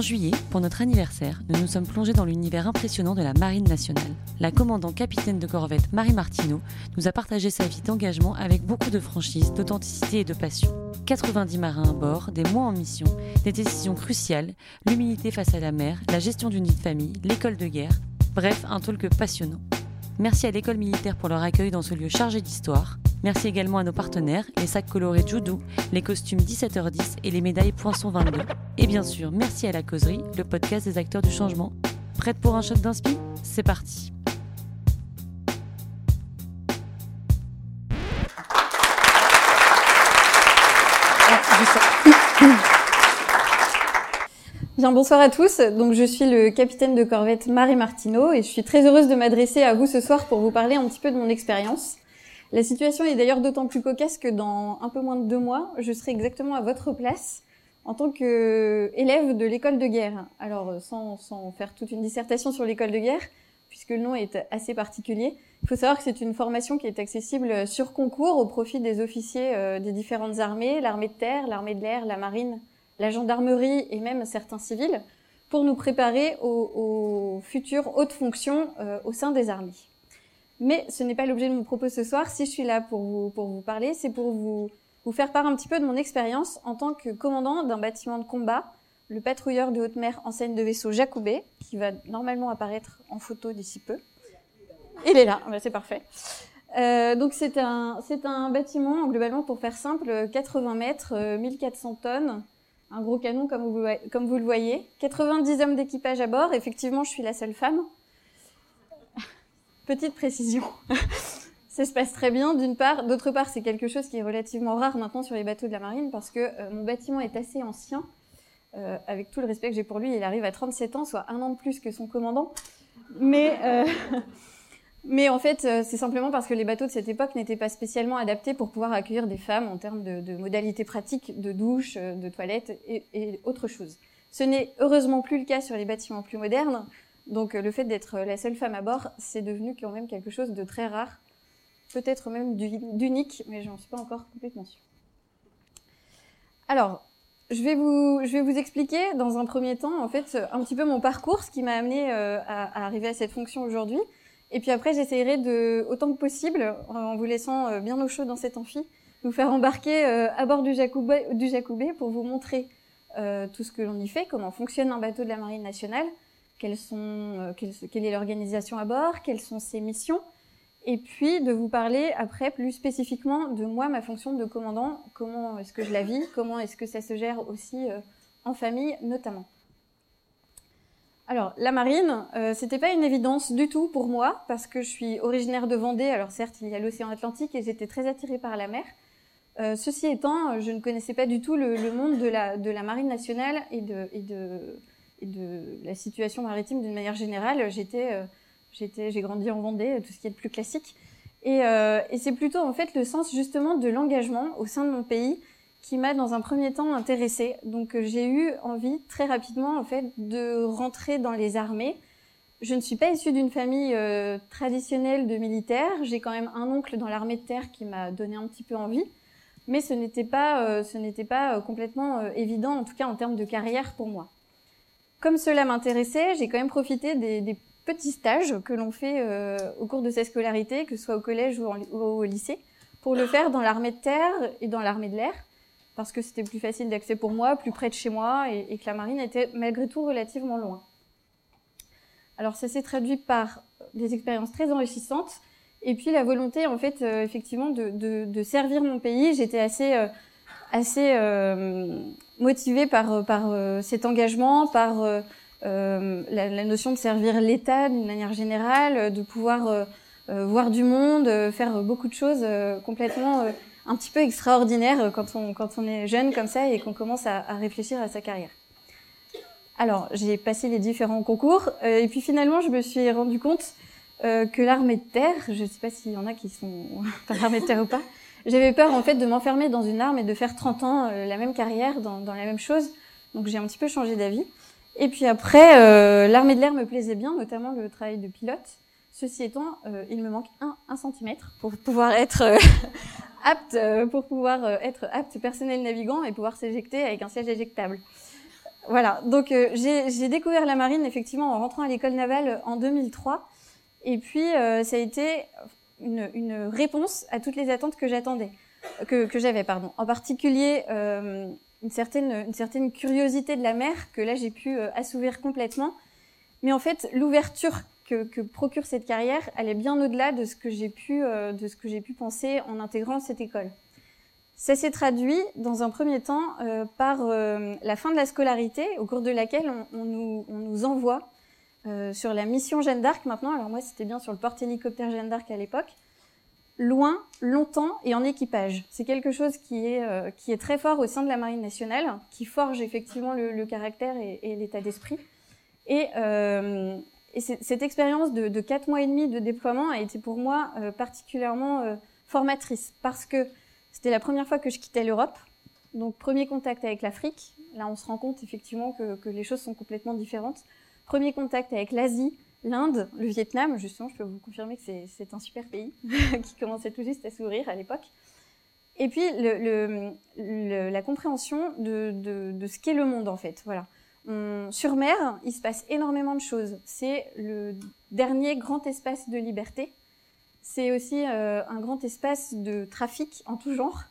En juillet, pour notre anniversaire, nous nous sommes plongés dans l'univers impressionnant de la Marine nationale. La commandant capitaine de corvette Marie Martineau nous a partagé sa vie d'engagement avec beaucoup de franchise, d'authenticité et de passion. 90 marins à bord, des mois en mission, des décisions cruciales, l'humilité face à la mer, la gestion d'une vie de famille, l'école de guerre, bref, un talk passionnant. Merci à l'école militaire pour leur accueil dans ce lieu chargé d'histoire. Merci également à nos partenaires, les sacs colorés Judo, les costumes 17h10 et les médailles Poinçon 22. Et bien sûr, merci à la causerie, le podcast des acteurs du changement. Prête pour un shot d'inspi? C'est parti Bien, bonsoir à tous. Donc, je suis le capitaine de corvette Marie Martineau et je suis très heureuse de m'adresser à vous ce soir pour vous parler un petit peu de mon expérience. La situation est d'ailleurs d'autant plus cocasse que dans un peu moins de deux mois, je serai exactement à votre place en tant qu'élève de l'école de guerre. Alors, sans, sans faire toute une dissertation sur l'école de guerre, puisque le nom est assez particulier, il faut savoir que c'est une formation qui est accessible sur concours au profit des officiers euh, des différentes armées, l'armée de terre, l'armée de l'air, la marine, la gendarmerie et même certains civils, pour nous préparer aux, futures hautes fonctions euh, au sein des armées. Mais ce n'est pas l'objet de mon propos ce soir. Si je suis là pour vous, pour vous parler, c'est pour vous, vous faire part un petit peu de mon expérience en tant que commandant d'un bâtiment de combat, le patrouilleur de haute mer en scène de vaisseau Jacobé, qui va normalement apparaître en photo d'ici peu. Il est là, c'est parfait. Euh, donc c'est un, c'est un bâtiment, globalement pour faire simple, 80 mètres, 1400 euh, tonnes, un gros canon comme vous, comme vous le voyez, 90 hommes d'équipage à bord, effectivement je suis la seule femme. Petite précision. Ça se passe très bien d'une part, d'autre part c'est quelque chose qui est relativement rare maintenant sur les bateaux de la marine parce que euh, mon bâtiment est assez ancien. Euh, avec tout le respect que j'ai pour lui, il arrive à 37 ans, soit un an de plus que son commandant. Mais euh, en fait, c'est simplement parce que les bateaux de cette époque n'étaient pas spécialement adaptés pour pouvoir accueillir des femmes en termes de, modalités pratiques, de douche, de toilettes et, et autre chose. Ce n'est heureusement plus le cas sur les bâtiments plus modernes, donc le fait d'être la seule femme à bord, c'est devenu quand même quelque chose de très rare, peut-être même d'unique, mais j'en suis pas encore complètement sûre. Alors, je vais vous, je vais vous expliquer dans un premier temps, en fait, un petit peu mon parcours, ce qui m'a amené euh, à, arriver à cette fonction aujourd'hui. Et puis après, j'essaierai de, autant que possible, en vous laissant euh, bien au chaud dans cet amphi, vous faire embarquer à bord du Jacoubé pour vous montrer tout ce que l'on y fait, comment fonctionne un bateau de la Marine nationale, quelles sont, euh, quelle, est l'organisation à bord, quelles sont ses missions, et puis de vous parler après plus spécifiquement de moi, ma fonction de commandant, comment est-ce que je la vis, comment est-ce que ça se gère aussi euh, en famille notamment? Alors, la marine, euh, c'était pas une évidence du tout pour moi, parce que je suis originaire de Vendée, alors certes, il y a l'océan Atlantique, et j'étais très attirée par la mer. Euh, ceci étant, je ne connaissais pas du tout le, monde de la, marine nationale et de, et de, la situation maritime d'une manière générale. J'étais, euh, j'ai grandi en Vendée, tout ce qui est le plus classique. Et, euh, et c'est plutôt en fait le sens justement de l'engagement au sein de mon pays qui m'a dans un premier temps intéressée. Donc euh, j'ai eu envie très rapidement en fait de rentrer dans les armées. Je ne suis pas issue d'une famille euh, traditionnelle de militaires. J'ai quand même un oncle dans l'armée de terre qui m'a donné un petit peu envie, mais ce n'était pas, euh, ce n'était pas complètement évident en tout cas en termes de carrière pour moi. Comme cela m'intéressait, j'ai quand même profité des petits stages que l'on fait euh, au cours de sa scolarité, que ce soit au collège ou, au lycée, pour le faire dans l'armée de terre et dans l'armée de l'air, parce que c'était plus facile d'accès pour moi, plus près de chez moi, et, que la marine était malgré tout relativement loin. Alors ça s'est traduit par des expériences très enrichissantes, et puis la volonté, en fait, euh, effectivement, de, servir mon pays. J'étais assez, euh, motivée par, cet engagement, par euh, la, la, notion de servir l'État d'une manière générale, de pouvoir voir du monde, faire beaucoup de choses complètement un petit peu extraordinaires quand on, quand on est jeune comme ça et qu'on commence à, à, réfléchir à sa carrière. Alors, j'ai passé les différents concours et puis finalement, je me suis rendu compte que l'armée de terre, je ne sais pas s'il y en a qui sont dans l'armée de terre ou pas, j'avais peur en fait de m'enfermer dans une arme et de faire 30 ans euh, la même carrière dans, dans, la même chose. Donc j'ai un petit peu changé d'avis. Et puis après, euh, l'armée de l'air me plaisait bien, notamment le travail de pilote. Ceci étant, euh, il me manque un, un centimètre pour pouvoir être euh, apte, pour pouvoir être apte personnel navigant et pouvoir s'éjecter avec un siège éjectable. Voilà, donc euh, j'ai découvert la marine effectivement en rentrant à l'école navale en 2003. Et puis euh, ça a été une, une, réponse à toutes les attentes que j'attendais, que, que j'avais, pardon. En particulier euh, une, certaine, une certaine curiosité de la mer que là j'ai pu assouvir complètement. Mais en fait, l'ouverture que, procure cette carrière, elle est bien au-delà de ce que j'ai pu, j'ai pu penser en intégrant cette école. Ça s'est traduit dans un premier temps euh, par euh, la fin de la scolarité, au cours de laquelle on, nous, on nous, envoie euh, sur la mission Jeanne d'Arc maintenant. Alors moi, c'était bien sur le porte-hélicoptère Jeanne d'Arc à l'époque. Loin, longtemps et en équipage. C'est quelque chose qui est, qui est très fort au sein de la Marine nationale, qui forge effectivement le, caractère et, l'état d'esprit. Et, et cette expérience de, de quatre mois et demi de déploiement a été pour moi particulièrement formatrice parce que c'était la première fois que je quittais l'Europe. Donc premier contact avec l'Afrique. Là, on se rend compte effectivement que, les choses sont complètement différentes. Premier contact avec l'Asie, l'Inde, le Vietnam. Justement, je peux vous confirmer que c'est un super pays qui commençait tout juste à s'ouvrir à l'époque. Et puis le, le, le, la compréhension de, de, de ce qu'est le monde en fait. Voilà. On, sur mer, il se passe énormément de choses. C'est le dernier grand espace de liberté c'est aussi euh, un grand espace de trafic en tout genre,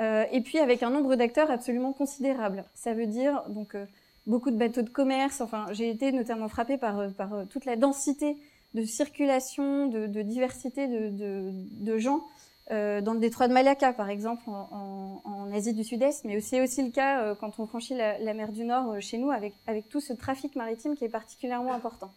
euh, et puis avec un nombre d'acteurs absolument considérable. Ça veut dire donc euh, beaucoup de bateaux de commerce. Enfin, j'ai été notamment frappée par, par toute la densité de circulation, de, de diversité de, de, de gens euh, dans le détroit de Malacca, par exemple, en, en, Asie du Sud-Est, mais c'est aussi le cas euh, quand on franchit la, la, mer du Nord chez nous, avec, avec tout ce trafic maritime qui est particulièrement important.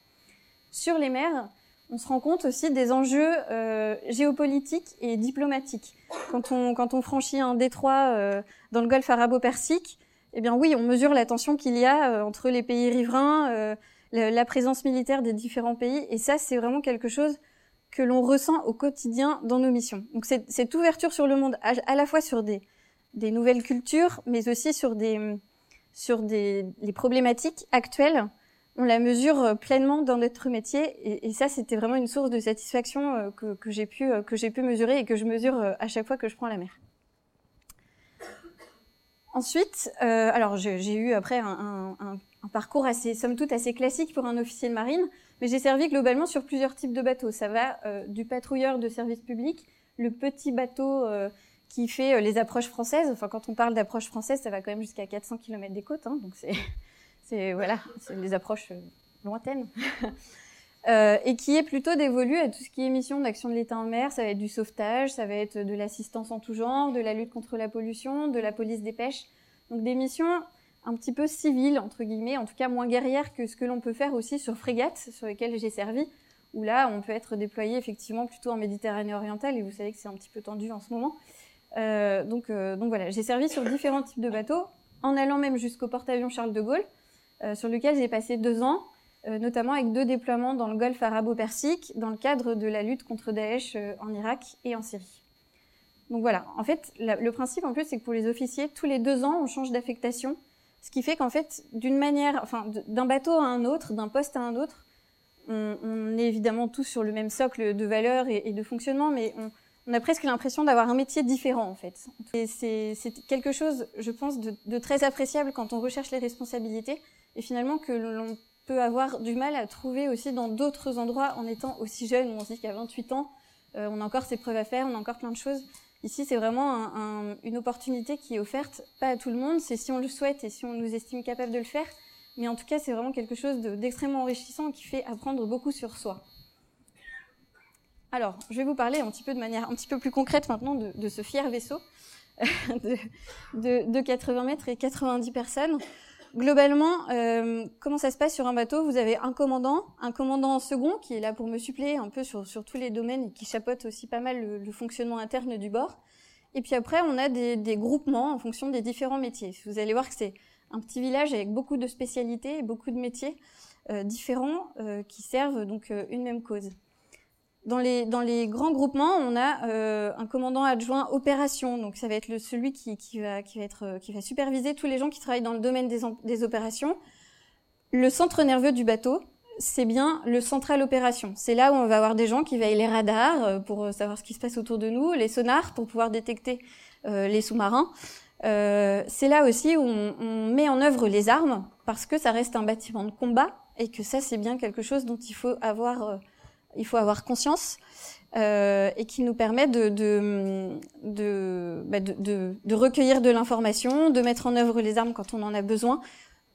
Sur les mers, on se rend compte aussi des enjeux euh, géopolitiques et diplomatiques. Quand on, quand on franchit un détroit euh, dans le golfe arabo-persique, eh bien oui, on mesure la tension qu'il y a euh, entre les pays riverains, euh, la, présence militaire des différents pays, et ça, c'est vraiment quelque chose que l'on ressent au quotidien dans nos missions. Donc cette ouverture sur le monde, à, la fois sur des, des, nouvelles cultures, mais aussi sur des, sur des les problématiques actuelles, on la mesure euh, pleinement dans notre métier et, ça c'était vraiment une source de satisfaction que, que j'ai pu que j'ai pu mesurer et que je mesure à chaque fois que je prends la mer. Ensuite, euh, alors j'ai eu après un, parcours assez somme toute assez classique pour un officier de marine, mais j'ai servi globalement sur plusieurs types de bateaux. Ça va euh, du patrouilleur de service public, le petit bateau euh, qui fait les approches françaises. Enfin, quand on parle d'approche française, ça va quand même jusqu'à 400 km des côtes, hein, donc c'est voilà, c'est les approches lointaines. euh, et qui est plutôt dévolu à tout ce qui est mission d'action de l'État en mer. Ça va être du sauvetage, ça va être de l'assistance en tout genre, de la lutte contre la pollution, de la police des pêches. Donc des missions un petit peu civiles, entre guillemets, en tout cas moins guerrières que ce que l'on peut faire aussi sur frégates, sur lesquelles j'ai servi, où là, on peut être déployé effectivement plutôt en Méditerranée orientale, et vous savez que c'est un petit peu tendu en ce moment. Euh, donc, euh, donc voilà, j'ai servi sur différents types de bateaux, en allant même jusqu'au porte-avions Charles de Gaulle, sur lequel j'ai passé deux ans, notamment avec deux déploiements dans le golfe arabo-persique, dans le cadre de la lutte contre Daesh euh, en Irak et en Syrie. Donc voilà, en fait, le principe en plus, c'est que pour les officiers, tous les deux ans, on change d'affectation, ce qui fait qu'en fait, d'une manière, enfin, d'un bateau à un autre, d'un poste à un autre, on, est évidemment tous sur le même socle de valeurs et, de fonctionnement, mais on, a presque l'impression d'avoir un métier différent en fait. C'est quelque chose, je pense, de, de, très appréciable quand on recherche les responsabilités, et finalement que l'on peut avoir du mal à trouver aussi dans d'autres endroits en étant aussi jeune. On se dit qu'à 28 ans, euh, on a encore ses preuves à faire, on a encore plein de choses. Ici, c'est vraiment un, un, une opportunité qui est offerte, pas à tout le monde, c'est si on le souhaite et si on nous estime capable de le faire. Mais en tout cas, c'est vraiment quelque chose d'extrêmement enrichissant qui fait apprendre beaucoup sur soi. Alors, je vais vous parler un petit peu de manière un petit peu plus concrète maintenant de, de ce fier vaisseau de, de, de, 80 mètres et 90 personnes. Globalement, euh, comment ça se passe sur un bateau? Vous avez un commandant, un commandant second qui est là pour me suppléer un peu sur, sur tous les domaines et qui chapeaute aussi pas mal le, fonctionnement interne du bord. Et puis après, on a des, groupements en fonction des différents métiers. Vous allez voir que c'est un petit village avec beaucoup de spécialités et beaucoup de métiers euh, différents euh, qui servent donc une même cause. Dans les, dans les grands groupements, on a euh, un commandant adjoint opération, donc ça va être le, celui qui, qui, va, qui, va être, euh, qui va superviser tous les gens qui travaillent dans le domaine des, des opérations. Le centre nerveux du bateau, c'est bien le central opération. C'est là où on va avoir des gens qui veillent les radars euh, pour savoir ce qui se passe autour de nous, les sonars pour pouvoir détecter euh, les sous-marins, c'est là aussi où on, on, met en œuvre les armes, parce que ça reste un bâtiment de combat, et que ça, c'est bien quelque chose dont il faut avoir, il faut avoir conscience. Euh, et qui nous permet de, de, de, bah de, de recueillir de l'information, de mettre en œuvre les armes quand on en a besoin.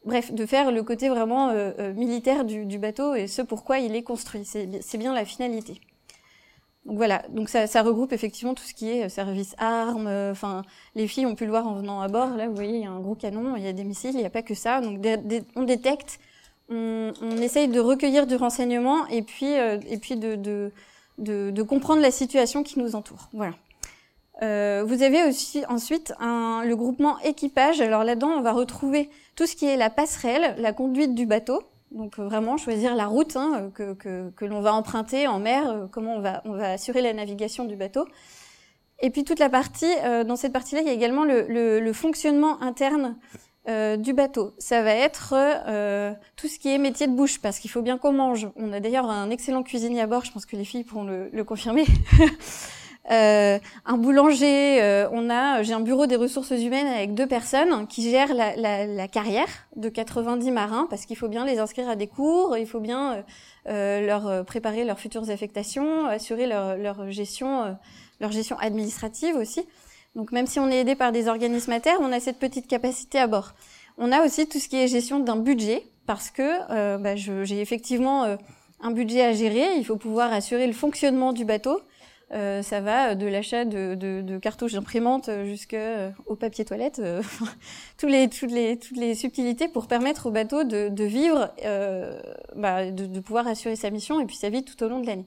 Bref, de faire le côté vraiment euh, euh, militaire du, du, bateau et ce pourquoi il est construit. C'est bien la finalité. Donc voilà, donc ça, ça, regroupe effectivement tout ce qui est service armes. Enfin, les filles ont pu le voir en venant à bord. Là, vous voyez, il y a un gros canon, il y a des missiles, il n'y a pas que ça. Donc on détecte, on, on, essaye de recueillir du renseignement et puis et puis de, de de, de, comprendre la situation qui nous entoure. Voilà. Euh, vous avez aussi ensuite un, le groupement équipage. Alors là-dedans, on va retrouver tout ce qui est la passerelle, la conduite du bateau. Donc euh, vraiment choisir la route hein, que, que, que l'on va emprunter en mer, euh, comment on va, on va assurer la navigation du bateau. Et puis toute la partie, euh, dans cette partie-là, il y a également le, le, le fonctionnement interne euh, du bateau. Ça va être euh, tout ce qui est métier de bouche, parce qu'il faut bien qu'on mange. On a d'ailleurs un excellent cuisinier à bord, je pense que les filles pourront le, confirmer. euh, un boulanger, on a, j'ai un bureau des ressources humaines avec deux personnes qui gèrent la, la, la carrière de 90 marins, parce qu'il faut bien les inscrire à des cours, il faut bien leur préparer leurs futures affectations, assurer leur, leur gestion, leur gestion administrative aussi. Donc même si on est aidé par des organismes à terre, on a cette petite capacité à bord. On a aussi tout ce qui est gestion d'un budget, parce que euh, bah, j'ai effectivement euh, un budget à gérer, il faut pouvoir assurer le fonctionnement du bateau. Euh, ça va de l'achat de, de, de, cartouches d'imprimantes jusqu'au euh, papier toilette, tous les, toutes, les, toutes les subtilités pour permettre au bateau de, de vivre, bah, de pouvoir assurer sa mission et puis sa vie tout au long de l'année.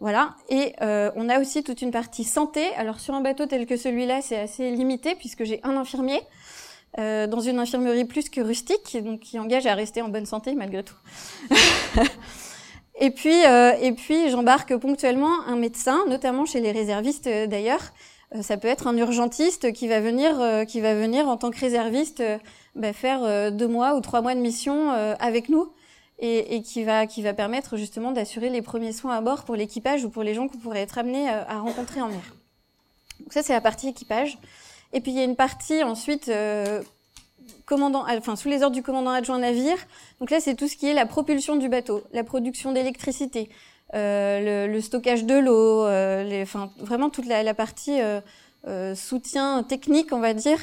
Voilà. Et euh, on a aussi toute une partie santé. Alors sur un bateau tel que celui-là, c'est assez limité puisque j'ai un infirmier euh, dans une infirmerie plus que rustique, donc qui engage à rester en bonne santé malgré tout. et puis, euh, et puis j'embarque ponctuellement un médecin, notamment chez les réservistes d'ailleurs. Ça peut être un urgentiste qui va venir, qui va venir en tant que réserviste bah, faire deux mois ou trois mois de mission avec nous et, et, qui va qui va permettre justement d'assurer les premiers soins à bord pour l'équipage ou pour les gens qu'on pourrait être amenés euh, à rencontrer en mer. Donc ça c'est la partie équipage. Et puis il y a une partie ensuite euh, commandant, enfin sous les ordres du commandant adjoint navire. Donc là c'est tout ce qui est la propulsion du bateau, la production d'électricité, euh, le, le, stockage de l'eau, euh, enfin vraiment toute la, la partie euh, euh soutien technique on va dire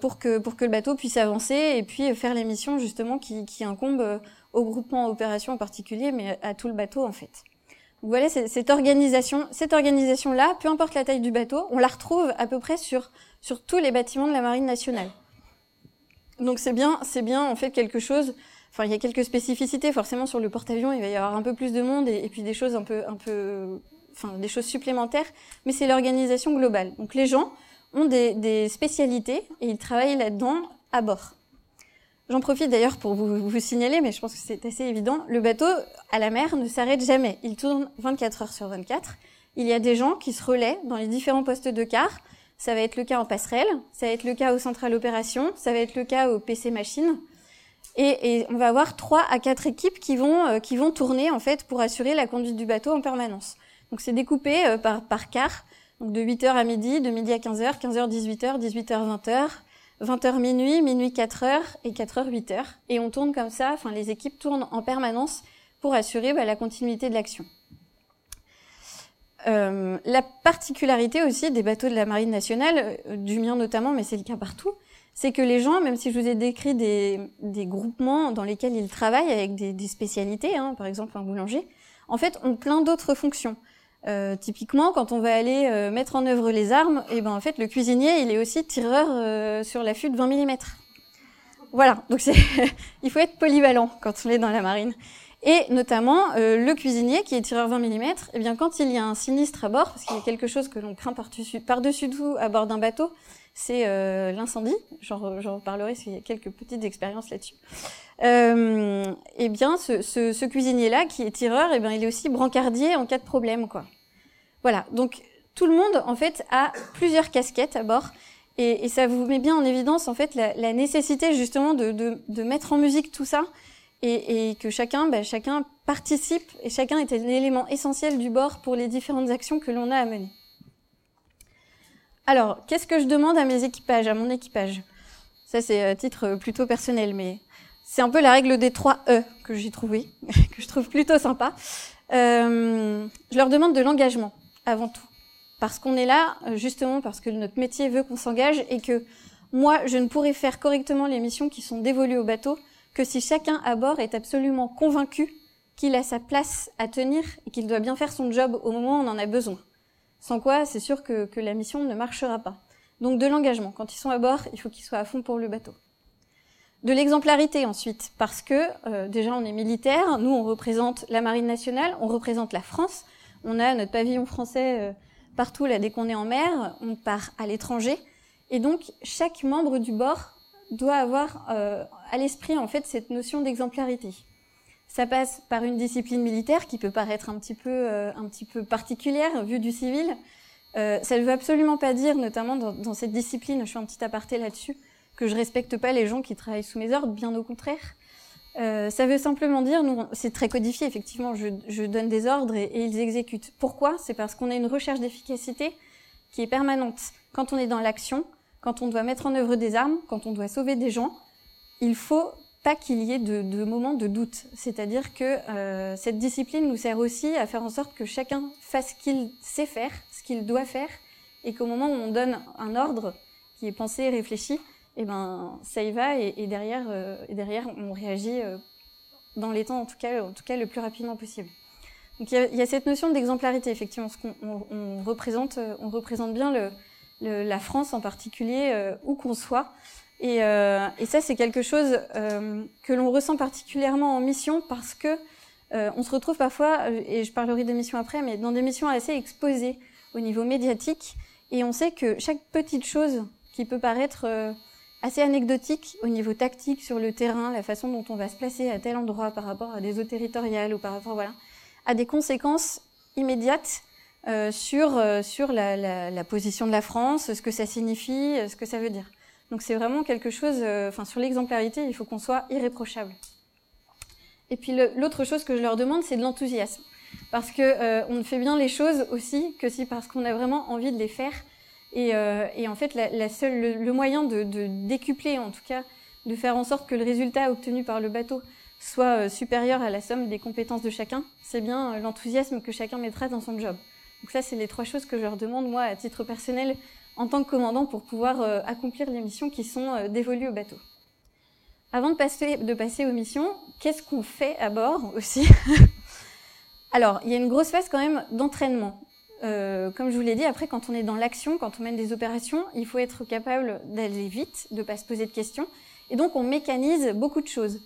pour que pour que le bateau puisse avancer et puis faire les missions justement qui, qui incombent au groupement opération en particulier, mais à tout le bateau en fait. Donc voilà cette organisation, cette organisation-là, peu importe la taille du bateau, on la retrouve à peu près sur sur tous les bâtiments de la marine nationale. Donc c'est bien, c'est bien en fait quelque chose. Enfin, il y a quelques spécificités forcément sur le porte-avions. Il va y avoir un peu plus de monde et, et puis des choses un peu, un peu, enfin des choses supplémentaires. Mais c'est l'organisation globale. Donc les gens ont des, des spécialités et ils travaillent là-dedans à bord. J'en profite d'ailleurs pour vous, vous, signaler, mais je pense que c'est assez évident, le bateau à la mer ne s'arrête jamais. Il tourne 24 heures sur 24. Il y a des gens qui se relaient dans les différents postes de car. Ça va être le cas en passerelle, ça va être le cas au central opération, ça va être le cas au PC machine. Et, et on va avoir trois à quatre équipes qui vont euh, qui vont tourner en fait pour assurer la conduite du bateau en permanence. Donc c'est découpé euh, par par quart, donc de 8h à midi, de midi à 15h, 15h 18h, 18h 20h, 20h minuit, minuit 4h et 4h 8h. Et on tourne comme ça, enfin les équipes tournent en permanence pour assurer bah, la continuité de l'action. Euh, la particularité aussi des bateaux de la Marine nationale, euh, du mien notamment, mais c'est le cas partout, c'est que les gens, même si je vous ai décrit des, des groupements dans lesquels ils travaillent avec des, des spécialités, hein, par exemple un boulanger, en fait ont plein d'autres fonctions. Euh, typiquement, quand on va aller euh, mettre en œuvre les armes, et eh ben en fait le cuisinier il est aussi tireur euh, sur l'affût de 20 mm. Voilà, donc il faut être polyvalent quand on est dans la marine. Et notamment euh, le cuisinier qui est tireur 20 mm, et bien quand il y a un sinistre à bord, parce qu'il y a quelque chose que l'on craint par-dessus par tout à bord d'un bateau, c'est l'incendie. J'en reparlerai s'il y a quelques petites expériences là-dessus. Euh, et bien, ce, ce, ce cuisinier-là, qui est tireur, et bien, il est aussi brancardier en cas de problème, quoi. Voilà. Donc, tout le monde, en fait, a plusieurs casquettes à bord. Et, et ça vous met bien en évidence, en fait, la, la nécessité, justement, de, de, de, mettre en musique tout ça. Et, et que chacun, ben, chacun participe et chacun est un élément essentiel du bord pour les différentes actions que l'on a à mener. Alors, qu'est-ce que je demande à mes équipages, à mon équipage? Ça, c'est à titre plutôt personnel, mais c'est un peu la règle des trois E que j'ai trouvé, que je trouve plutôt sympa. Euh, je leur demande de l'engagement avant tout, parce qu'on est là justement parce que notre métier veut qu'on s'engage et que moi, je ne pourrais faire correctement les missions qui sont dévolues au bateau que si chacun à bord est absolument convaincu qu'il a sa place à tenir et qu'il doit bien faire son job au moment où on en a besoin. Sans quoi, c'est sûr que, que, la mission ne marchera pas. Donc de l'engagement. Quand ils sont à bord, il faut qu'ils soient à fond pour le bateau. De l'exemplarité ensuite, parce que euh, déjà on est militaire, nous on représente la marine nationale, on représente la France, on a notre pavillon français euh, partout là dès qu'on est en mer, on part à l'étranger, et donc chaque membre du bord doit avoir euh, à l'esprit en fait cette notion d'exemplarité. Ça passe par une discipline militaire qui peut paraître un petit peu, euh, un petit peu particulière vue du civil. Euh, ça ne veut absolument pas dire, notamment dans, dans, cette discipline, je fais un petit aparté là-dessus, que je respecte pas les gens qui travaillent sous mes ordres, bien au contraire. Euh, ça veut simplement dire, c'est très codifié, effectivement, je, donne des ordres et, ils exécutent. Pourquoi? C'est parce qu'on a une recherche d'efficacité qui est permanente. Quand on est dans l'action, quand on doit mettre en œuvre des armes, quand on doit sauver des gens, il faut pas qu'il y ait de, de moments de doute. C'est-à-dire que euh, cette discipline nous sert aussi à faire en sorte que chacun fasse ce qu'il sait faire, ce qu'il doit faire, et qu'au moment où on donne un ordre qui est pensé et réfléchi, eh ben ça y va, et, et derrière, euh, et derrière on réagit euh, dans les temps, en tout cas, le plus rapidement possible. Donc il y a, cette notion d'exemplarité, effectivement, ce qu'on on, représente, on représente bien la France en particulier, euh, où qu'on soit. Et, euh, et, ça, c'est quelque chose euh, que l'on ressent particulièrement en mission parce que euh, on se retrouve parfois, et je parlerai des missions après, mais dans des missions assez exposées au niveau médiatique. Et on sait que chaque petite chose qui peut paraître euh, assez anecdotique au niveau tactique sur le terrain, la façon dont on va se placer à tel endroit par rapport à des eaux territoriales ou par rapport, voilà, a des conséquences immédiates euh, sur, euh, sur la, la, la, position de la France, ce que ça signifie, ce que ça veut dire. Donc c'est vraiment quelque chose, euh, enfin sur l'exemplarité, il faut qu'on soit irréprochable. Et puis l'autre chose que je leur demande, c'est de l'enthousiasme. Parce que euh, on ne fait bien les choses aussi que si parce qu'on a vraiment envie de les faire. Et, euh, et en fait, la, la seule, le, le, moyen de, de décupler, en tout cas, de faire en sorte que le résultat obtenu par le bateau soit supérieur à la somme des compétences de chacun, c'est bien l'enthousiasme que chacun mettra dans son job. Donc ça, c'est les trois choses que je leur demande, moi, à titre personnel, en tant que commandant, pour pouvoir euh, accomplir les missions qui sont euh, dévolues au bateau. Avant de passer, de passer aux missions, qu'est-ce qu'on fait à bord aussi? Alors, il y a une grosse phase quand même d'entraînement. Euh, comme je vous l'ai dit, après, quand on est dans l'action, quand on mène des opérations, il faut être capable d'aller vite, de ne pas se poser de questions. Et donc, on mécanise beaucoup de choses.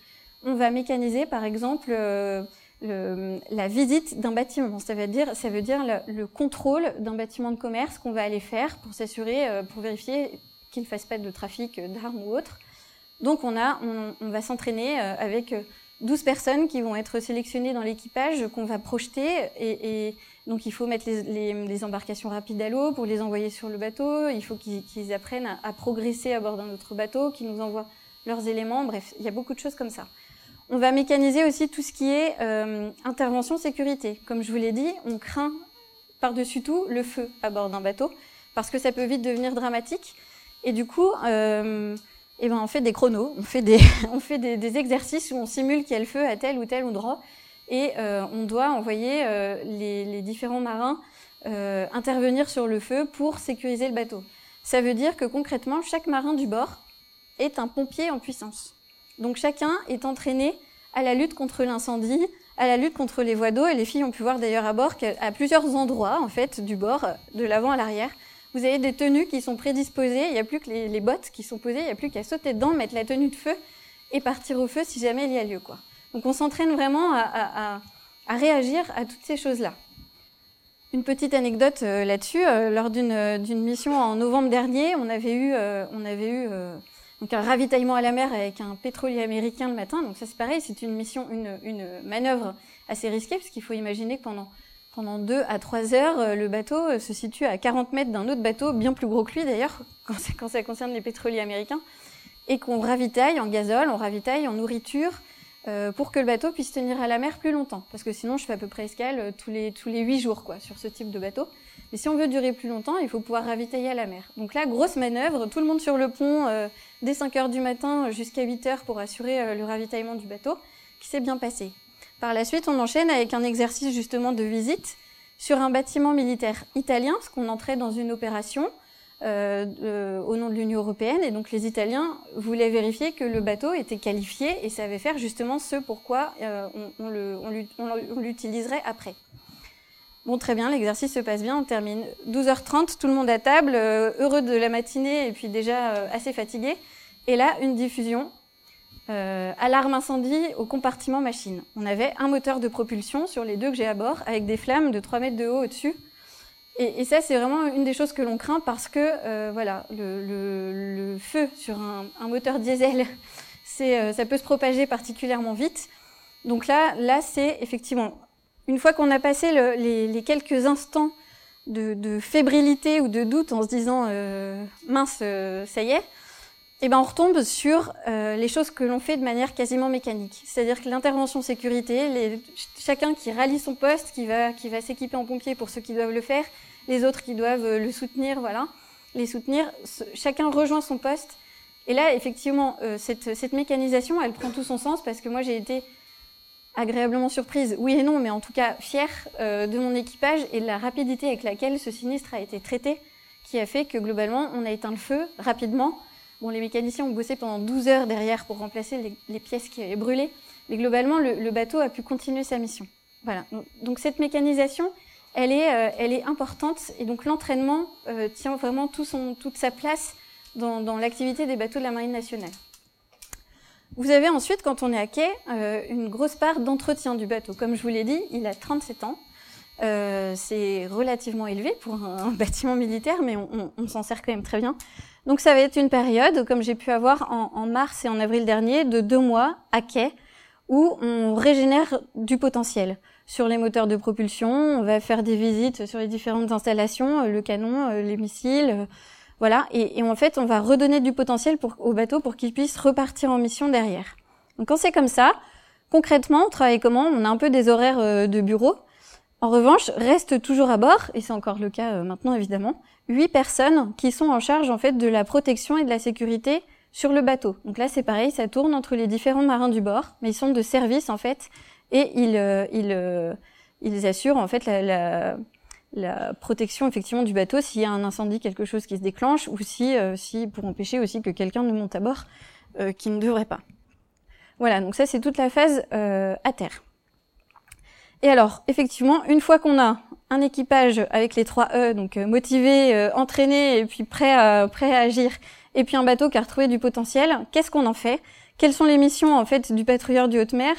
On va mécaniser, par exemple, euh, la visite d'un bâtiment. Ça veut dire, ça veut dire le, le contrôle d'un bâtiment de commerce qu'on va aller faire pour s'assurer, euh, pour vérifier qu'il ne fasse pas de trafic d'armes ou autre. Donc on a, on, va s'entraîner avec 12 personnes qui vont être sélectionnées dans l'équipage qu'on va projeter et, et, donc il faut mettre les, embarcations rapides à l'eau pour les envoyer sur le bateau. Il faut qu'ils qu apprennent à, progresser à bord d'un autre bateau, qu'ils nous envoient leurs éléments. Bref, il y a beaucoup de choses comme ça. On va mécaniser aussi tout ce qui est euh, intervention sécurité. Comme je vous l'ai dit, on craint par-dessus tout le feu à bord d'un bateau parce que ça peut vite devenir dramatique. Et du coup, euh, eh ben on fait des chronos, on fait des, on fait des exercices où on simule qu'il y a le feu à tel ou tel endroit et euh, on doit envoyer euh, les, différents marins euh, intervenir sur le feu pour sécuriser le bateau. Ça veut dire que concrètement, chaque marin du bord est un pompier en puissance. Donc chacun est entraîné à la lutte contre l'incendie, à la lutte contre les voies d'eau. Et les filles ont pu voir d'ailleurs à bord qu'à plusieurs endroits en fait du bord, de l'avant à l'arrière, vous avez des tenues qui sont prédisposées. Il n'y a plus que les, les, bottes qui sont posées. Il n'y a plus qu'à sauter dedans, mettre la tenue de feu et partir au feu si jamais il y a lieu. Quoi. Donc on s'entraîne vraiment à, réagir à toutes ces choses-là. Une petite anecdote euh, là-dessus. Euh, lors d'une mission en novembre dernier, on avait eu, euh, un ravitaillement à la mer avec un pétrolier américain le matin. Donc ça c'est pareil, c'est une mission, une, manœuvre assez risquée parce qu'il faut imaginer que pendant pendant deux à trois heures, le bateau se situe à 40 mètres d'un autre bateau, bien plus gros que lui d'ailleurs, quand, quand, ça concerne les pétroliers américains, et qu'on ravitaille en gazole, on ravitaille en nourriture, pour que le bateau puisse tenir à la mer plus longtemps. Parce que sinon, je fais à peu près escale tous les tous les huit jours quoi sur ce type de bateau. Mais si on veut durer plus longtemps, il faut pouvoir ravitailler à la mer. Donc là, grosse manœuvre, tout le monde sur le pont dès 5 heures du matin jusqu'à 8 heures pour assurer le ravitaillement du bateau, qui s'est bien passé. Par la suite, on enchaîne avec un exercice justement de visite sur un bâtiment militaire italien, parce qu'on entrait dans une opération euh, au nom de l'Union européenne, et donc les Italiens voulaient vérifier que le bateau était qualifié et savait faire justement ce pourquoi euh, on, l'utiliserait après. Bon, très bien, l'exercice se passe bien, on termine 12h30, tout le monde à table, euh, heureux de la matinée et puis déjà assez fatigué. Et là, une diffusion, alarme incendie au compartiment machine. On avait un moteur de propulsion sur les deux que j'ai à bord, avec des flammes de 3 mètres de haut au-dessus. Et, et, ça, c'est vraiment une des choses que l'on craint parce que euh, voilà, le, le, le, feu sur un, un moteur diesel, euh, ça peut se propager particulièrement vite. Donc là, là, c'est effectivement une fois qu'on a passé le, les, les, quelques instants de, de, fébrilité ou de doute en se disant euh, mince, euh, ça y est, eh ben on retombe sur euh, les choses que l'on fait de manière quasiment mécanique. C'est-à-dire que l'intervention sécurité, chacun qui rallie son poste, qui va, qui va s'équiper en pompier pour ceux qui doivent le faire, les autres qui doivent euh, le soutenir, voilà, les soutenir, chacun rejoint son poste. Et là, effectivement, euh, cette, mécanisation, elle prend tout son sens parce que moi j'ai été agréablement surprise, oui et non, mais en tout cas fière de mon équipage et de la rapidité avec laquelle ce sinistre a été traité, qui a fait que globalement on a éteint le feu rapidement Les mécaniciens ont bossé pendant 12 heures derrière pour remplacer les, pièces qui avaient brûlé, mais globalement, le, bateau a pu continuer sa mission. Voilà. Donc, cette mécanisation, elle est, euh, elle est importante, et donc l'entraînement euh, tient vraiment toute sa place dans, l'activité des bateaux de la Marine nationale. Vous avez ensuite, quand on est à quai, euh, une grosse part d'entretien du bateau. Comme je vous l'ai dit, il a 37 ans. C'est relativement élevé pour un, bâtiment militaire, mais on s'en sert quand même très bien. Donc ça va être une période, comme j'ai pu avoir en, mars et en avril dernier, de deux mois à quai, où on régénère du potentiel sur les moteurs de propulsion. On va faire des visites sur les différentes installations, euh, le canon, euh, les missiles, euh, voilà. Et, et, en fait, on va redonner du potentiel pour, au bateau pour qu'il puisse repartir en mission derrière. Donc quand c'est comme ça, concrètement, on travaille comment? On a un peu des horaires de bureau. En revanche, reste toujours à bord, et c'est encore le cas maintenant évidemment, huit personnes qui sont en charge en fait de la protection et de la sécurité sur le bateau. Donc là, c'est pareil, ça tourne entre les différents marins du bord, mais ils sont de service en fait, et ils, euh, euh, assurent en fait la, protection effectivement du bateau s'il y a un incendie, quelque chose qui se déclenche, ou si, euh, si pour empêcher aussi que quelqu'un ne monte à bord euh, qui ne devrait pas. Voilà, donc ça c'est toute la phase à terre. Et alors, effectivement, une fois qu'on a un équipage avec les trois E, donc euh, motivé, euh, entraîné et puis prêt à, prêt à agir, et puis un bateau qui a retrouvé du potentiel, qu'est-ce qu'on en fait? Quelles sont les missions en fait du patrouilleur du haute mer?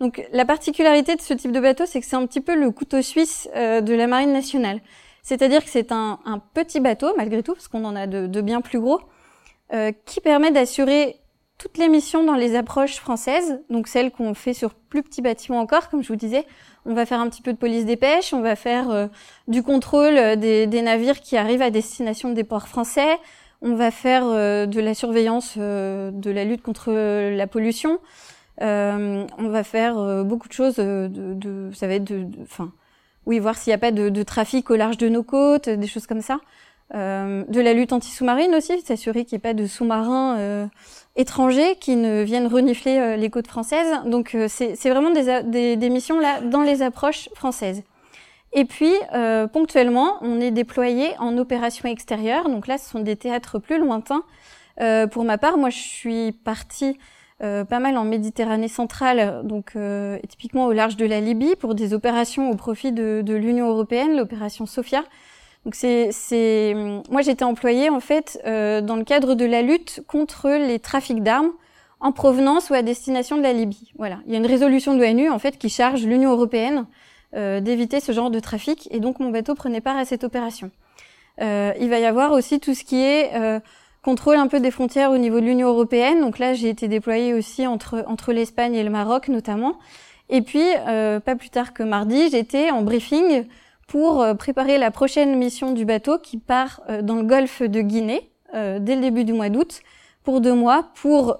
Donc la particularité de ce type de bateau, c'est que c'est un petit peu le couteau suisse euh, de la marine nationale. C'est-à-dire que c'est un, un, petit bateau, malgré tout, parce qu'on en a de, de, bien plus gros, qui permet d'assurer toutes les missions dans les approches françaises, donc celles qu'on fait sur plus petits bâtiments encore, comme je vous disais, on va faire un petit peu de police des pêches, on va faire euh, du contrôle euh, des, navires qui arrivent à destination des ports français, on va faire euh, de la surveillance de la lutte contre la pollution, on va faire beaucoup de choses, de, de, ça va être de, enfin, oui, voir s'il n'y a pas de, de, trafic au large de nos côtes, des choses comme ça. de la lutte anti-sous-marine aussi, s'assurer qu'il n'y ait pas de sous-marins étrangers qui ne viennent renifler euh, les côtes françaises. Donc euh, c'est vraiment des, des, missions là dans les approches françaises. Et puis euh, ponctuellement, on est déployé en opération extérieure. Donc là, ce sont des théâtres plus lointains. Pour ma part, moi, je suis partie pas mal en Méditerranée centrale, donc typiquement au large de la Libye, pour des opérations au profit de, de l'Union européenne, l'opération Sophia, donc c'est, moi j'étais employée en fait euh, dans le cadre de la lutte contre les trafics d'armes en provenance ou à destination de la Libye. Voilà, il y a une résolution de l'ONU en fait qui charge l'Union européenne euh, d'éviter ce genre de trafic et donc mon bateau prenait part à cette opération. Euh, il va y avoir aussi tout ce qui est euh, contrôle un peu des frontières au niveau de l'Union européenne. Donc là j'ai été déployée aussi entre entre l'Espagne et le Maroc notamment. Et puis euh, pas plus tard que mardi j'étais en briefing pour euh, préparer la prochaine mission du bateau qui part euh, dans le golfe de Guinée euh, dès le début du mois d'août pour deux mois pour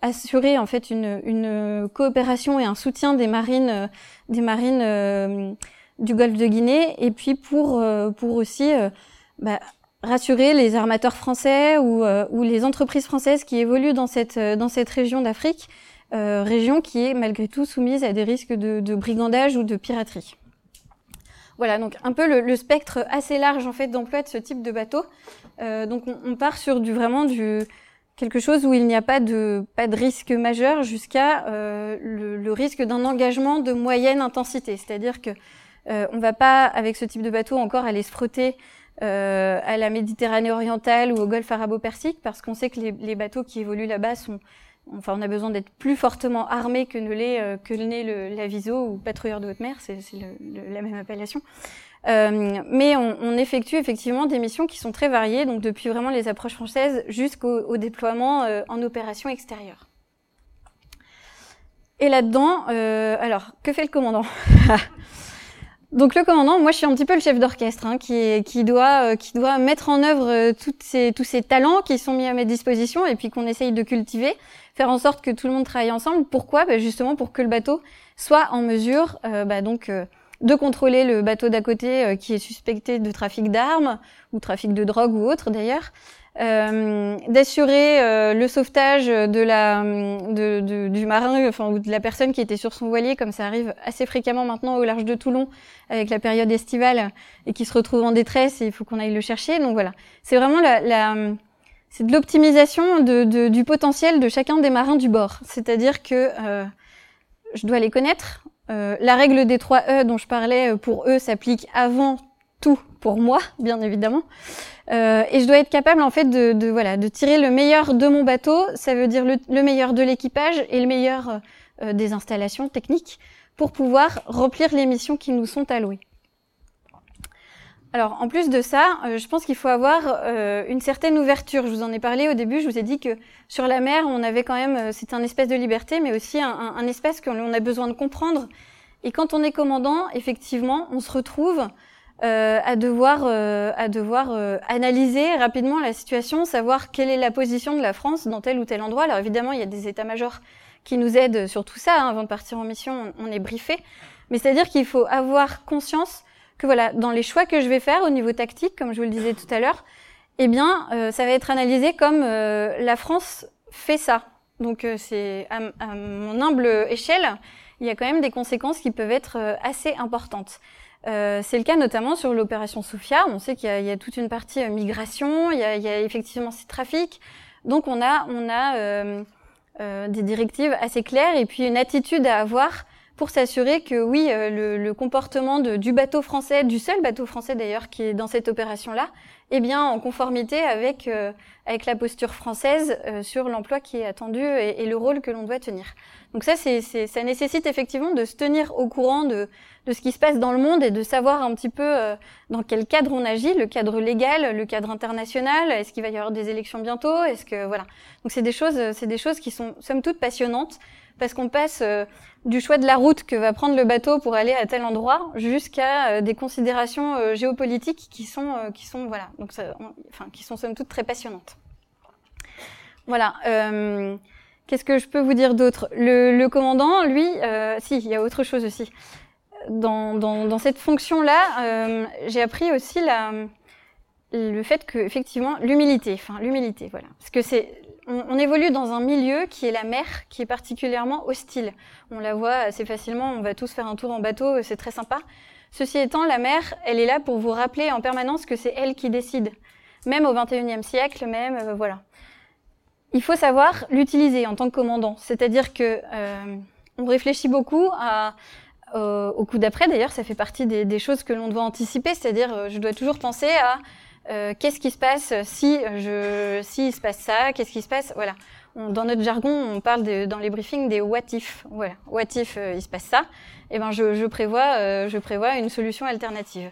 assurer en fait une, coopération et un soutien des marines des marines du Golfe de Guinée et puis pour pour aussi bah, rassurer les armateurs français ou, les entreprises françaises qui évoluent dans cette dans cette région d'Afrique région qui est malgré tout soumise à des risques de brigandage ou de piraterie. Voilà, donc un peu le, spectre assez large en fait d'emploi de ce type de bateau. Euh, donc on, on, part sur du vraiment du quelque chose où il n'y a pas de pas de risque majeur jusqu'à euh, le, risque d'un engagement de moyenne intensité, c'est-à-dire que euh, on va pas avec ce type de bateau encore aller se frotter euh, à la Méditerranée orientale ou au Golfe arabo-persique parce qu'on sait que les bateaux qui évoluent là-bas sont Enfin, on a besoin d'être plus fortement armé que ne l'est euh, que l'est le, l'aviso ou patrouilleur de haute mer, c'est, la même appellation. Euh, mais on, effectue effectivement des missions qui sont très variées, donc depuis vraiment les approches françaises jusqu'au déploiement euh, en opération extérieure. Et là-dedans, euh, alors que fait le commandant? Donc le commandant, moi je suis un petit peu le chef d'orchestre hein, qui, qui, doit, euh, qui doit mettre en œuvre euh, toutes ces, tous ces talents qui sont mis à mes dispositions et puis qu'on essaye de cultiver, faire en sorte que tout le monde travaille ensemble. Pourquoi? Bah, Justement pour que le bateau soit en mesure euh, bah, donc de contrôler le bateau d'à côté qui est suspecté de trafic d'armes ou trafic de drogue ou autre d'ailleurs, euh, d'assurer euh, le sauvetage de la de, du marin, enfin ou de la personne qui était sur son voilier, comme ça arrive assez fréquemment maintenant au large de Toulon avec la période estivale et qui se retrouve en détresse et il faut qu'on aille le chercher. Donc voilà, c'est vraiment la, la c'est de l'optimisation de, de, du potentiel de chacun des marins du bord. C'est-à-dire que euh, je dois les connaître. Euh, la règle des trois E dont je parlais pour eux s'applique avant tout pour moi, bien évidemment. Euh, et je dois être capable en fait de, de, voilà de tirer le meilleur de mon bateau. Ça veut dire le, le meilleur de l'équipage et le meilleur euh, des installations techniques pour pouvoir remplir les missions qui nous sont allouées. Alors en plus de ça, euh, je pense qu'il faut avoir euh, une certaine ouverture. Je vous en ai parlé au début. Je vous ai dit que sur la mer, on avait quand même euh, c'est un espace de liberté, mais aussi un, un, un espace qu'on a besoin de comprendre. Et quand on est commandant, effectivement, on se retrouve euh, à devoir, euh, à devoir euh, analyser rapidement la situation, savoir quelle est la position de la France dans tel ou tel endroit. Alors évidemment, il y a des états-majors qui nous aident sur tout ça. Hein. Avant de partir en mission, on, est briefé. Mais c'est-à-dire qu'il faut avoir conscience que voilà, dans les choix que je vais faire au niveau tactique, comme je vous le disais tout à l'heure, eh bien, ça va être analysé comme la France fait ça. Donc c'est à, à, mon humble échelle, il y a quand même des conséquences qui peuvent être assez importantes. Euh, c'est le cas notamment sur l'opération Sophia. On sait qu'il y, y, a toute une partie euh, migration, il y, a, il y, a, effectivement ces trafics. Donc on a, on a euh, euh, des directives assez claires et puis une attitude à avoir pour s'assurer que oui, euh, le, le, comportement de, du bateau français, du seul bateau français d'ailleurs qui est dans cette opération-là, est bien en conformité avec euh, avec la posture française sur l'emploi qui est attendu et, et le rôle que l'on doit tenir. Donc ça, c'est, ça nécessite effectivement de se tenir au courant de, de ce qui se passe dans le monde et de savoir un petit peu euh, dans quel cadre on agit, le cadre légal, le cadre international. Est-ce qu'il va y avoir des élections bientôt Est-ce que voilà Donc c'est des choses, c'est des choses qui sont somme toute passionnantes parce qu'on passe euh, du choix de la route que va prendre le bateau pour aller à tel endroit jusqu'à euh, des considérations géopolitiques qui sont qui sont voilà donc ça, enfin qui sont somme toute très passionnantes. Voilà. Qu'est-ce que je peux vous dire d'autre? Le, le, commandant, lui, euh, si, il y a autre chose aussi dans, dans, dans cette fonction-là, euh, j'ai appris aussi la, le fait que effectivement l'humilité, enfin l'humilité, voilà, parce que c'est on, on, évolue dans un milieu qui est la mer, qui est particulièrement hostile. On la voit assez facilement. On va tous faire un tour en bateau, c'est très sympa. Ceci étant, la mer, elle est là pour vous rappeler en permanence que c'est elle qui décide, même au 21e siècle, même euh, voilà. Il faut savoir l'utiliser en tant que commandant, c'est-à-dire que euh, on réfléchit beaucoup à euh, au coup d'après, d'ailleurs, ça fait partie des, des choses que l'on doit anticiper, c'est-à-dire euh, je dois toujours penser à euh, qu'est-ce qui se passe si je, si se passe ça, qu'est-ce qui se passe, voilà. Dans notre jargon, on parle de, dans les briefings des what if, voilà. What if il se passe ça, et eh ben je, je prévois, je prévois une solution alternative.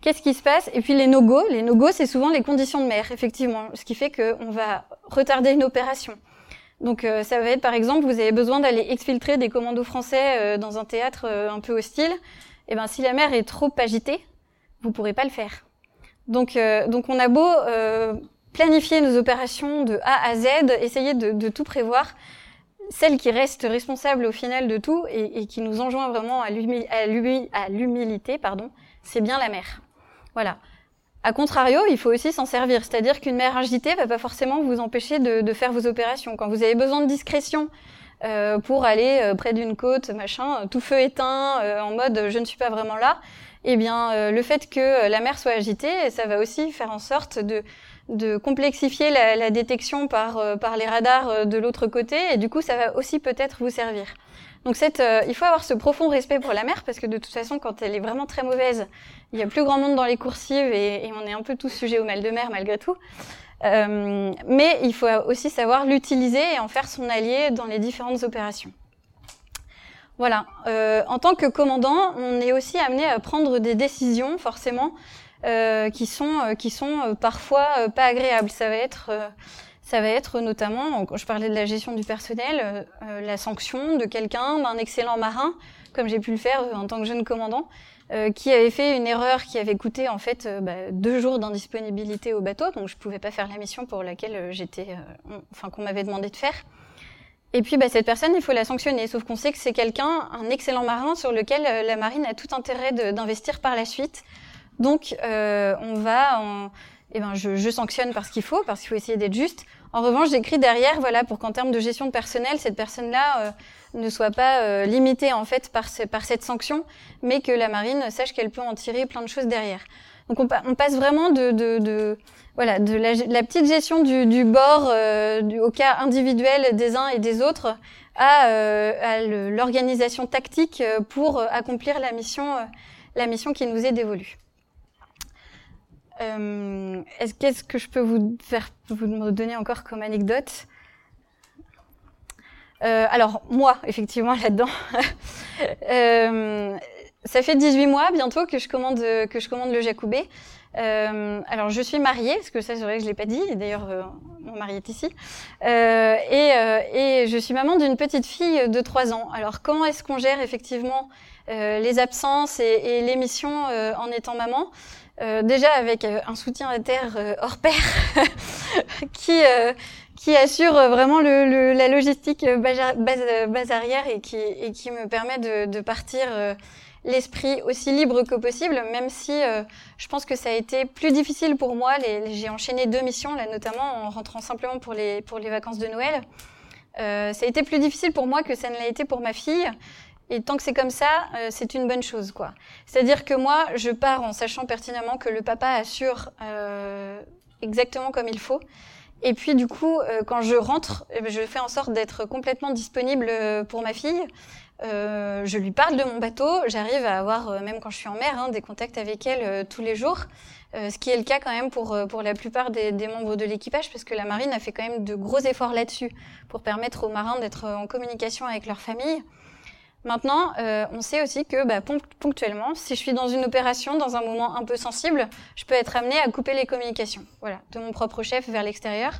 Qu'est-ce qui se passe? Et puis les no-go, les no-go, c'est souvent les conditions de mer, effectivement, ce qui fait qu'on va retarder une opération. Donc euh, ça va être par exemple, vous avez besoin d'aller exfiltrer des commandos français euh, dans un théâtre euh, un peu hostile. Et eh ben si la mer est trop agitée, vous pourrez pas le faire. Donc donc on a beau planifier nos opérations de A à Z, essayer de, tout prévoir. Celle qui reste responsable au final de tout et, qui nous enjoint vraiment à l'humilité, pardon, c'est bien la mère. Voilà. A contrario, il faut aussi s'en servir, c'est-à-dire qu'une mère agitée va pas forcément vous empêcher de, faire vos opérations. Quand vous avez besoin de discrétion euh, pour aller euh, près d'une côte, machin, tout feu éteint, euh, en mode je ne suis pas vraiment là, eh bien le fait que la mère soit agitée, ça va aussi faire en sorte de, de complexifier la, la détection par, par les radars de l'autre côté, et du coup ça va aussi peut-être vous servir. Donc cette, euh, il faut avoir ce profond respect pour la mère parce que de toute façon, quand elle est vraiment très mauvaise, il y a plus grand monde dans les coursives et, on est un peu tous sujets au mal de mer malgré tout. Euh, mais il faut aussi savoir l'utiliser et en faire son allié dans les différentes opérations. Voilà. Euh, en tant que commandant, on est aussi amené à prendre des décisions, forcément, euh, qui sont qui sont parfois pas agréables. Ça va être ça va être notamment, quand je parlais de la gestion du personnel, euh, euh, la sanction de quelqu'un, d'un excellent marin, comme j'ai pu le faire euh, en tant que jeune commandant, qui avait fait une erreur qui avait coûté en fait bah, deux jours d'indisponibilité au bateau, donc je pouvais pas faire la mission pour laquelle j'étais, enfin qu'on m'avait demandé de faire. Et puis bah, cette personne, il faut la sanctionner, sauf qu'on sait que c'est quelqu'un, un excellent marin sur lequel la marine a tout intérêt d'investir par la suite. Donc on va, en, eh ben je, je sanctionne parce qu'il faut, parce qu'il faut essayer d'être juste. En revanche, j'écris derrière, voilà, pour qu'en termes de gestion de personnel, cette personne-là euh, ne soit pas euh, limitée en fait par, par cette sanction, mais que la marine sache qu'elle peut en tirer plein de choses derrière. Donc on, passe vraiment de, la, petite gestion du, bord euh, au cas individuel des uns et des autres à, à l'organisation tactique pour accomplir la mission, la mission qui nous est dévolue. Euh, Qu'est-ce que je peux vous donner encore comme anecdote? Euh, Alors moi, effectivement, là-dedans, euh, ça fait 18 mois bientôt que je commande que je commande le Jacoubé. Euh, alors je suis mariée, parce que ça c'est vrai que je l'ai pas dit, d'ailleurs euh, mon mari est ici, euh, et, euh, et, je suis maman d'une petite fille de 3 ans. Alors comment est-ce qu'on gère effectivement les absences et, et les missions en étant maman? Euh, déjà avec euh, un soutien à terre euh, hors pair qui qui assure vraiment le, la logistique base, base, arrière et qui, et qui me permet de, de partir l'esprit aussi libre que possible, même si je pense que ça a été plus difficile pour moi. J'ai enchaîné deux missions, là notamment en rentrant simplement pour les, pour les vacances de Noël. Euh, ça a été plus difficile pour moi que ça ne l'a été pour ma fille. Et tant que c'est comme ça, euh, c'est une bonne chose, quoi. C'est-à-dire que moi, je pars en sachant pertinemment que le papa assure euh, exactement comme il faut. Et puis du coup, euh, quand je rentre, eh ben, je fais en sorte d'être complètement disponible pour ma fille. Je lui parle de mon bateau. J'arrive à avoir, même quand je suis en mer, hein, des contacts avec elle tous les jours. ce qui est le cas quand même pour, pour la plupart des, membres de l'équipage, parce que la marine a fait quand même de gros efforts là-dessus pour permettre aux marins d'être en communication avec leur famille. Maintenant, euh, on sait aussi que bah, ponctuellement, si je suis dans une opération, dans un moment un peu sensible, je peux être amenée à couper les communications, voilà, de mon propre chef vers l'extérieur.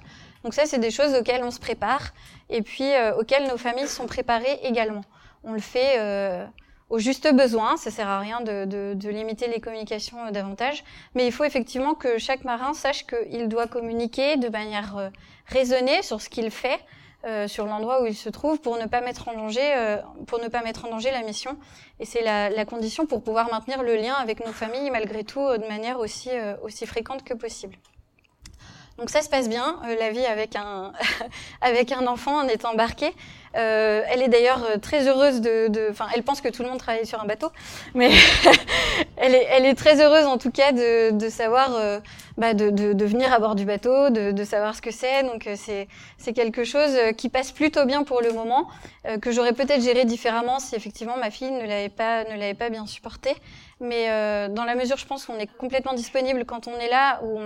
Donc ça, c'est des choses auxquelles on se prépare et puis euh, auxquelles nos familles sont préparées également. On le fait euh, au juste besoin, ça sert à rien de, de, de limiter les communications davantage, mais il faut effectivement que chaque marin sache qu'il doit communiquer de manière raisonnée sur ce qu'il fait, euh, sur l'endroit où il se trouve pour ne pas mettre en danger, euh, pour ne pas mettre en danger la mission. Et c'est la, la, condition pour pouvoir maintenir le lien avec nos familles malgré tout de manière aussi, euh, aussi fréquente que possible. Donc ça se passe bien, euh, la vie avec un, avec un enfant en étant embarqué. Euh, elle est d'ailleurs euh, très heureuse de, enfin, elle pense que tout le monde travaille sur un bateau, mais elle, est, elle est très heureuse en tout cas de, de savoir, bah, de, de, de, venir à bord du bateau, de, de savoir ce que c'est. Donc c'est, c'est quelque chose qui passe plutôt bien pour le moment, que j'aurais peut-être géré différemment si effectivement ma fille ne l'avait pas, ne l'avait pas bien supporté. Mais dans la mesure, je pense qu'on est complètement disponible quand on est là, où on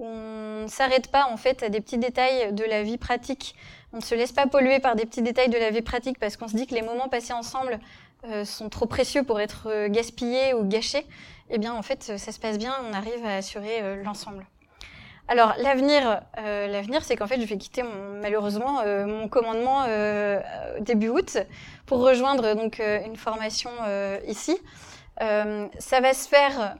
on ne s'arrête pas en fait à des petits détails de la vie pratique. On ne se laisse pas polluer par des petits détails de la vie pratique parce qu'on se dit que les moments passés ensemble euh, sont trop précieux pour être euh, gaspillés ou gâchés. Eh bien, en fait, ça se passe bien. On arrive à assurer euh, l'ensemble. Alors, l'avenir, l'avenir, c'est qu'en fait, je vais quitter malheureusement mon commandement début août pour rejoindre donc une formation ici. ça va se faire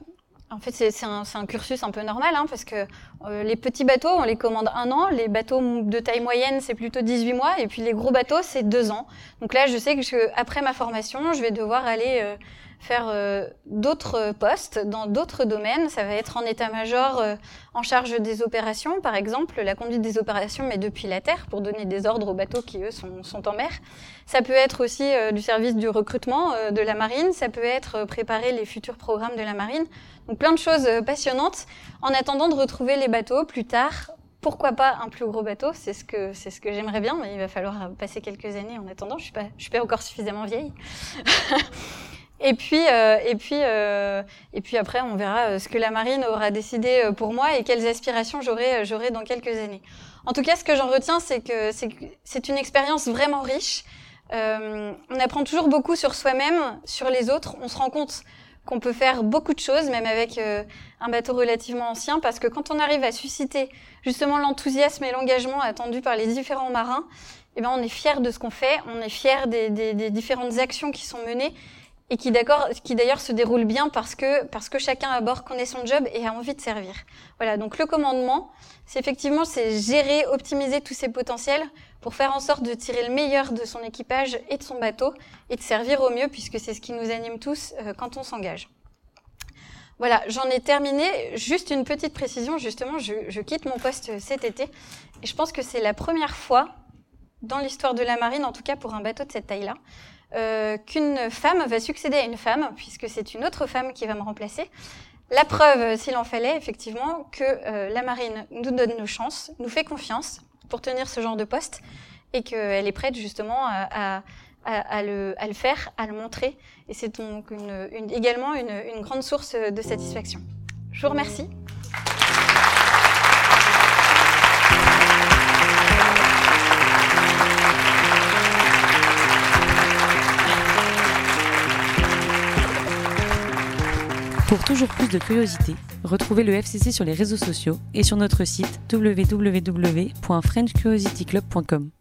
en fait, c'est un, un, cursus un peu normal, hein, parce que euh, les petits bateaux, on les commande un an, les bateaux de taille moyenne, c'est plutôt 18 mois, et puis les gros bateaux, c'est deux ans. Donc là, je sais que je, après ma formation, je vais devoir aller euh, faire euh, d'autres postes dans d'autres domaines. Ça va être en état-major euh, en charge des opérations, par exemple, la conduite des opérations, mais depuis la terre, pour donner des ordres aux bateaux qui, eux, sont, sont en mer. Ça peut être aussi euh, du service du recrutement de la marine. Ça peut être préparer les futurs programmes de la marine. Donc plein de choses passionnantes. En attendant de retrouver les bateaux plus tard pourquoi pas un plus gros bateau? C'est ce que c'est ce que j'aimerais bien, mais il va falloir passer quelques années en attendant. Je suis pas je suis pas encore suffisamment vieille. Et puis, euh, et puis, euh, et puis après, on verra euh, ce que la marine aura décidé pour moi et quelles aspirations j'aurai, j'aurai dans quelques années. En tout cas, ce que j'en retiens, c'est que c'est une expérience vraiment riche. on apprend toujours beaucoup sur soi-même, sur les autres. On se rend compte qu'on peut faire beaucoup de choses, même avec un bateau relativement ancien, parce que quand on arrive à susciter justement l'enthousiasme et l'engagement attendu par les différents marins, eh ben on est fier de ce qu'on fait, on est fier des, des, des différentes actions qui sont menées et qui d'accord, qui d'ailleurs se déroule bien parce que parce que chacun à bord connaît son job et a envie de servir. Voilà, donc le commandement, c'est effectivement c'est gérer, optimiser tous ses potentiels pour faire en sorte de tirer le meilleur de son équipage et de son bateau et de servir au mieux puisque c'est ce qui nous anime tous euh, quand on s'engage. Voilà, j'en ai terminé. Juste une petite précision, justement, je, je quitte mon poste cet été et je pense que c'est la première fois dans l'histoire de la marine, en tout cas pour un bateau de cette taille-là, euh, qu'une femme va succéder à une femme, puisque c'est une autre femme qui va me remplacer. La preuve, s'il en fallait, effectivement, que euh, la marine nous donne nos chances, nous fait confiance pour tenir ce genre de poste, et qu'elle est prête justement à, le, faire, à le montrer. Et c'est donc également une grande source de satisfaction. Je vous remercie. Pour toujours plus de curiosité, retrouvez le FCC sur les réseaux sociaux et sur notre site www.frenchcuriosityclub.com.